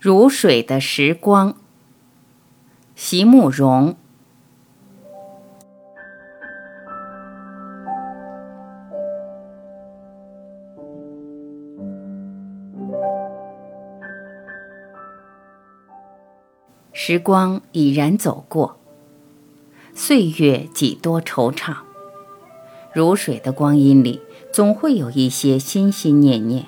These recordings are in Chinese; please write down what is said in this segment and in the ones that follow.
如水的时光，席慕容。时光已然走过，岁月几多惆怅。如水的光阴里，总会有一些心心念念。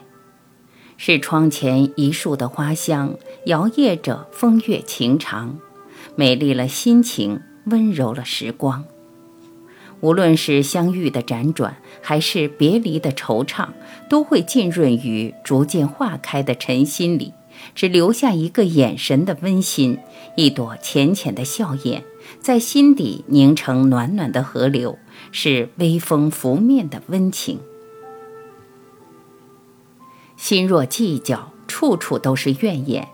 是窗前一树的花香，摇曳着风月情长，美丽了心情，温柔了时光。无论是相遇的辗转，还是别离的惆怅，都会浸润于逐渐化开的晨心里，只留下一个眼神的温馨，一朵浅浅的笑靥，在心底凝成暖暖的河流，是微风拂面的温情。心若计较，处处都是怨言；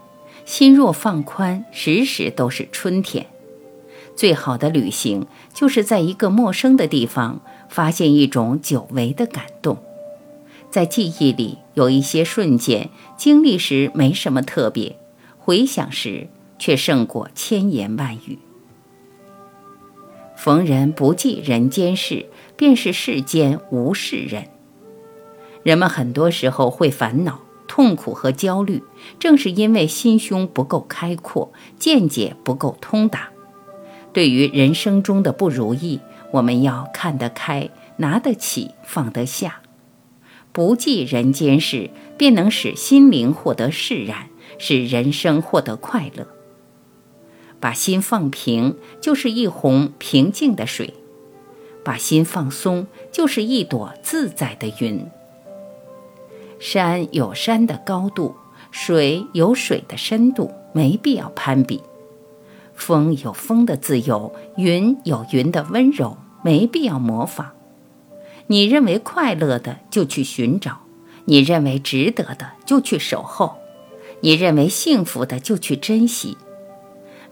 心若放宽，时时都是春天。最好的旅行，就是在一个陌生的地方，发现一种久违的感动。在记忆里有一些瞬间，经历时没什么特别，回想时却胜过千言万语。逢人不计人间事，便是世间无事人。人们很多时候会烦恼、痛苦和焦虑，正是因为心胸不够开阔，见解不够通达。对于人生中的不如意，我们要看得开，拿得起，放得下，不计人间事，便能使心灵获得释然，使人生获得快乐。把心放平，就是一泓平静的水；把心放松，就是一朵自在的云。山有山的高度，水有水的深度，没必要攀比；风有风的自由，云有云的温柔，没必要模仿。你认为快乐的，就去寻找；你认为值得的，就去守候；你认为幸福的，就去珍惜。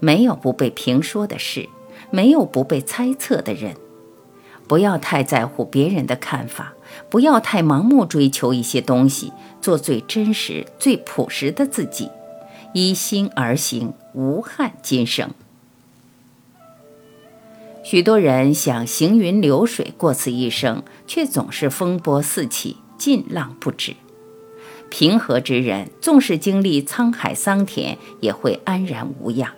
没有不被评说的事，没有不被猜测的人。不要太在乎别人的看法，不要太盲目追求一些东西，做最真实、最朴实的自己，依心而行，无憾今生。许多人想行云流水过此一生，却总是风波四起，尽浪不止。平和之人，纵使经历沧海桑田，也会安然无恙；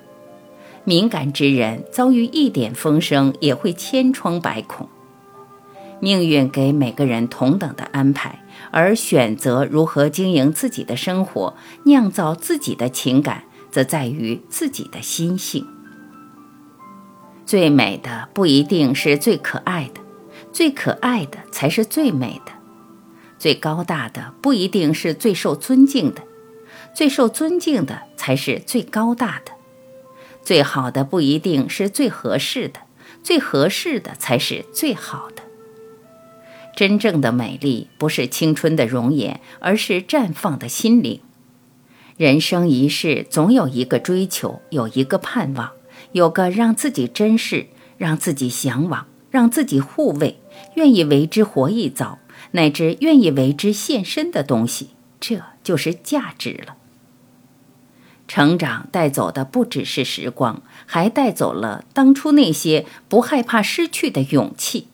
敏感之人，遭遇一点风声，也会千疮百孔。命运给每个人同等的安排，而选择如何经营自己的生活，酿造自己的情感，则在于自己的心性。最美的不一定是最可爱的，最可爱的才是最美的；最高大的不一定是最受尊敬的，最受尊敬的才是最高大的；最好的不一定是最合适的，最合适的才是最好的。真正的美丽不是青春的容颜，而是绽放的心灵。人生一世，总有一个追求，有一个盼望，有个让自己珍视、让自己向往、让自己护卫、愿意为之活一遭，乃至愿意为之献身的东西，这就是价值了。成长带走的不只是时光，还带走了当初那些不害怕失去的勇气。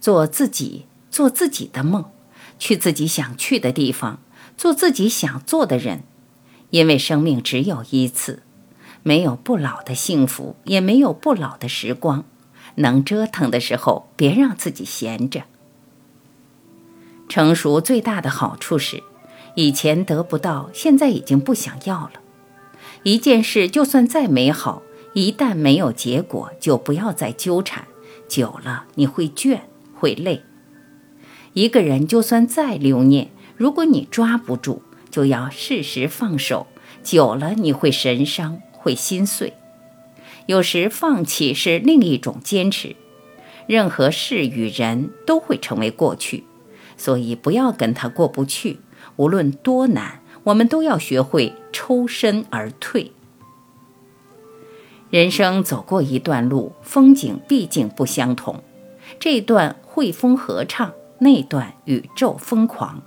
做自己，做自己的梦，去自己想去的地方，做自己想做的人。因为生命只有一次，没有不老的幸福，也没有不老的时光。能折腾的时候，别让自己闲着。成熟最大的好处是，以前得不到，现在已经不想要了。一件事就算再美好，一旦没有结果，就不要再纠缠，久了你会倦。会累，一个人就算再留念，如果你抓不住，就要适时放手。久了你会神伤，会心碎。有时放弃是另一种坚持。任何事与人都会成为过去，所以不要跟他过不去。无论多难，我们都要学会抽身而退。人生走过一段路，风景毕竟不相同。这段。汇风合唱，那段宇宙疯狂。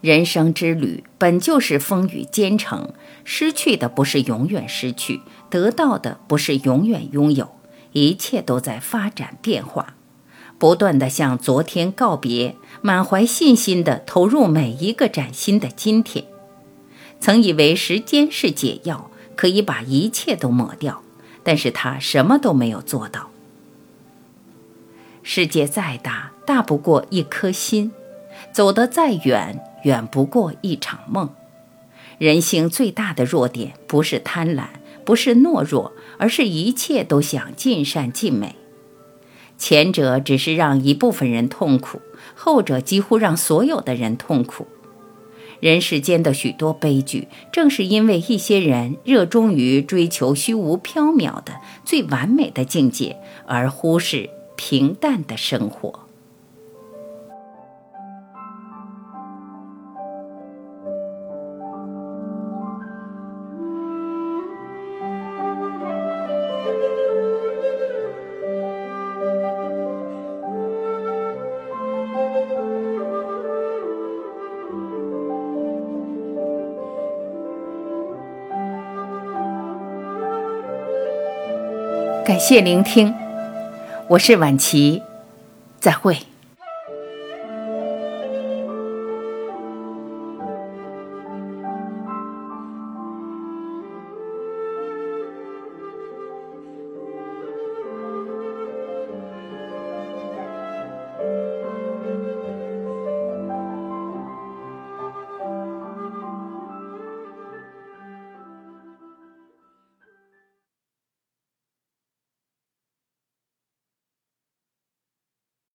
人生之旅本就是风雨兼程，失去的不是永远失去，得到的不是永远拥有，一切都在发展变化，不断的向昨天告别，满怀信心的投入每一个崭新的今天。曾以为时间是解药，可以把一切都抹掉，但是他什么都没有做到。世界再大，大不过一颗心；走得再远，远不过一场梦。人性最大的弱点，不是贪婪，不是懦弱，而是一切都想尽善尽美。前者只是让一部分人痛苦，后者几乎让所有的人痛苦。人世间的许多悲剧，正是因为一些人热衷于追求虚无缥缈的最完美的境界，而忽视平淡的生活。感谢聆听，我是晚琪，再会。